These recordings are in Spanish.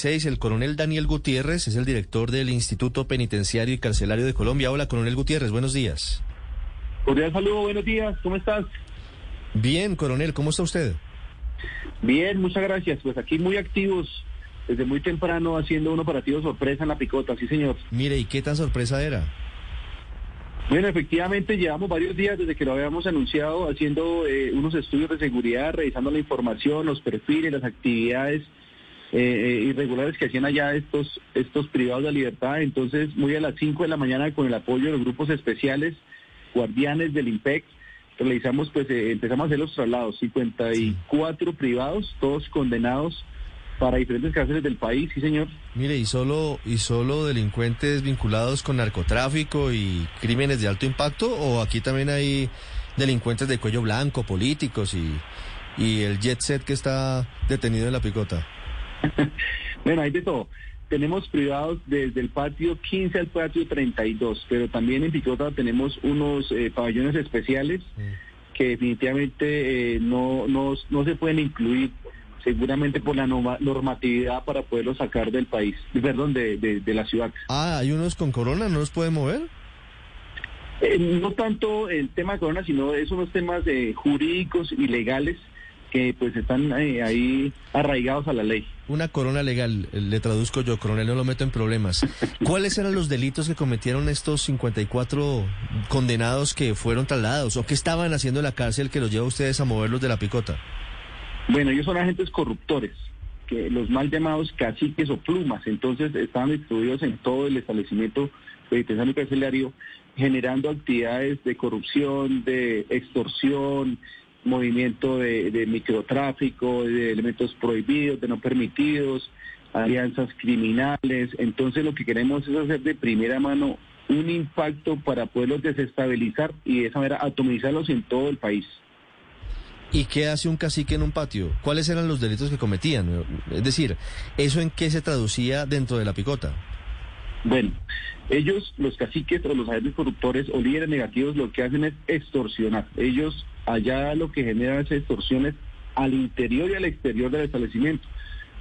16, el coronel Daniel Gutiérrez es el director del Instituto Penitenciario y Carcelario de Colombia. Hola, coronel Gutiérrez, buenos días. Cordial saludo, buenos días, ¿cómo estás? Bien, coronel, ¿cómo está usted? Bien, muchas gracias. Pues aquí muy activos, desde muy temprano haciendo un operativo sorpresa en la picota, sí señor. Mire, ¿y qué tan sorpresa era? Bueno, efectivamente llevamos varios días desde que lo habíamos anunciado haciendo eh, unos estudios de seguridad, revisando la información, los perfiles, las actividades eh, eh, irregulares que hacían allá estos, estos privados de libertad. Entonces, muy a las 5 de la mañana con el apoyo de los grupos especiales, guardianes del IMPEC, realizamos, pues empezamos a hacer los traslados, 54 privados, todos condenados para diferentes cárceles del país, sí señor. Mire, ¿y solo, ¿y solo delincuentes vinculados con narcotráfico y crímenes de alto impacto? ¿O aquí también hay delincuentes de cuello blanco, políticos y, y el jet set que está detenido en la picota? bueno, hay de todo. Tenemos privados desde el patio 15 al patio 32, pero también en Picota tenemos unos eh, pabellones especiales que definitivamente eh, no, no, no se pueden incluir seguramente por la normatividad para poderlo sacar del país, perdón, de, de, la ciudad. Ah, hay unos con corona, ¿no los pueden mover? Eh, no tanto el tema de corona, sino es unos temas eh, jurídicos y legales que pues están eh, ahí arraigados a la ley. Una corona legal, le traduzco yo, coronel, no lo meto en problemas. ¿Cuáles eran los delitos que cometieron estos 54 condenados que fueron trasladados o que estaban haciendo en la cárcel que los lleva a ustedes a moverlos de la picota? Bueno, ellos son agentes corruptores, que los mal llamados caciques o plumas, entonces estaban distribuidos en todo el establecimiento penitenciario y carcelario, generando actividades de corrupción, de extorsión, movimiento de, microtráfico, de elementos prohibidos, de no permitidos, alianzas criminales. Entonces lo que queremos es hacer de primera mano un impacto para poderlos desestabilizar y de esa manera atomizarlos en todo el país. ¿Y qué hace un cacique en un patio? ¿Cuáles eran los delitos que cometían? Es decir, ¿eso en qué se traducía dentro de la picota? Bueno, ellos, los caciques o los agentes corruptores o líderes negativos, lo que hacen es extorsionar. Ellos allá lo que generan es extorsiones al interior y al exterior del establecimiento.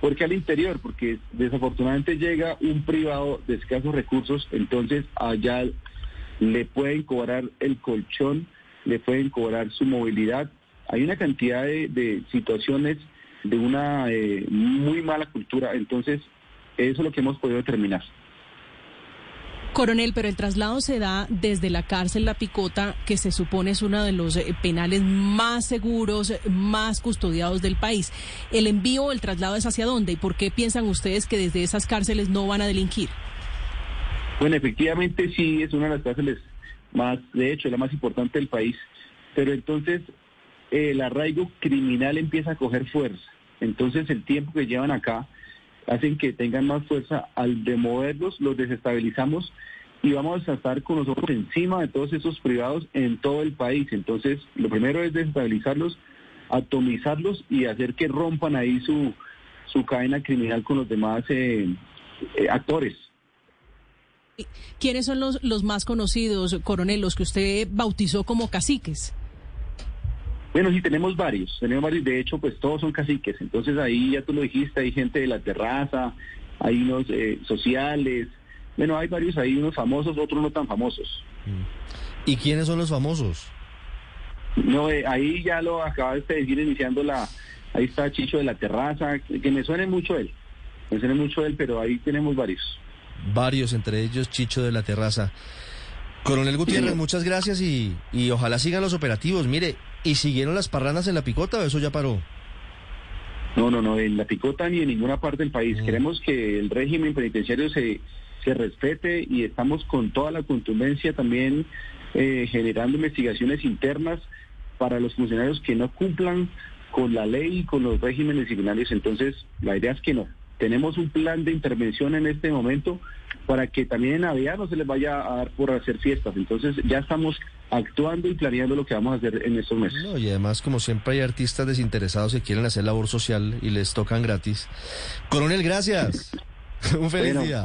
¿Por qué al interior? Porque desafortunadamente llega un privado de escasos recursos, entonces allá le pueden cobrar el colchón, le pueden cobrar su movilidad, hay una cantidad de, situaciones de una eh, muy mala cultura, entonces eso es lo que hemos podido determinar. Coronel, pero el traslado se da desde la cárcel La Picota, que se supone es uno de los eh, penales más seguros, más custodiados del país. ¿El envío el traslado es hacia dónde? ¿Y por qué piensan ustedes que desde esas cárceles no van a delinquir? Bueno, efectivamente sí, es una de las cárceles más, de hecho, la más importante del país. Pero entonces el arraigo criminal empieza a coger fuerza. Entonces el tiempo que llevan acá hacen que tengan más fuerza. Al demoverlos, los desestabilizamos y vamos a estar con nosotros encima de todos esos privados en todo el país. Entonces, lo primero es desestabilizarlos, atomizarlos y hacer que rompan ahí su, su cadena criminal con los demás eh, eh, actores. ¿Quiénes son los, los más conocidos, coronel, los que usted bautizó como caciques? Bueno, sí, tenemos varios, tenemos varios, de hecho, pues todos son caciques, entonces ahí ya tú lo dijiste, hay gente de la terraza, hay unos eh, sociales, bueno, hay varios ahí, unos famosos, otros no tan famosos. ¿Y quiénes son los famosos? No, eh, ahí ya lo acaba de decir iniciando la, ahí está Chicho de la terraza, que me suene mucho él, me suene mucho él, pero ahí tenemos varios. Varios, entre ellos Chicho de la terraza. Coronel Gutiérrez, muchas gracias y, y ojalá sigan los operativos. Mire, ¿y siguieron las parranas en la picota o eso ya paró? No, no, no, en la picota ni en ninguna parte del país. Mm. Queremos que el régimen penitenciario se, se respete y estamos con toda la contundencia también eh, generando investigaciones internas para los funcionarios que no cumplan con la ley y con los regímenes disciplinarios. Entonces, la idea es que no. Tenemos un plan de intervención en este momento para que también en Navidad no se les vaya a dar por hacer fiestas. Entonces ya estamos actuando y planeando lo que vamos a hacer en estos meses. y además, como siempre, hay artistas desinteresados que quieren hacer labor social y les tocan gratis. Coronel, gracias. Un feliz día.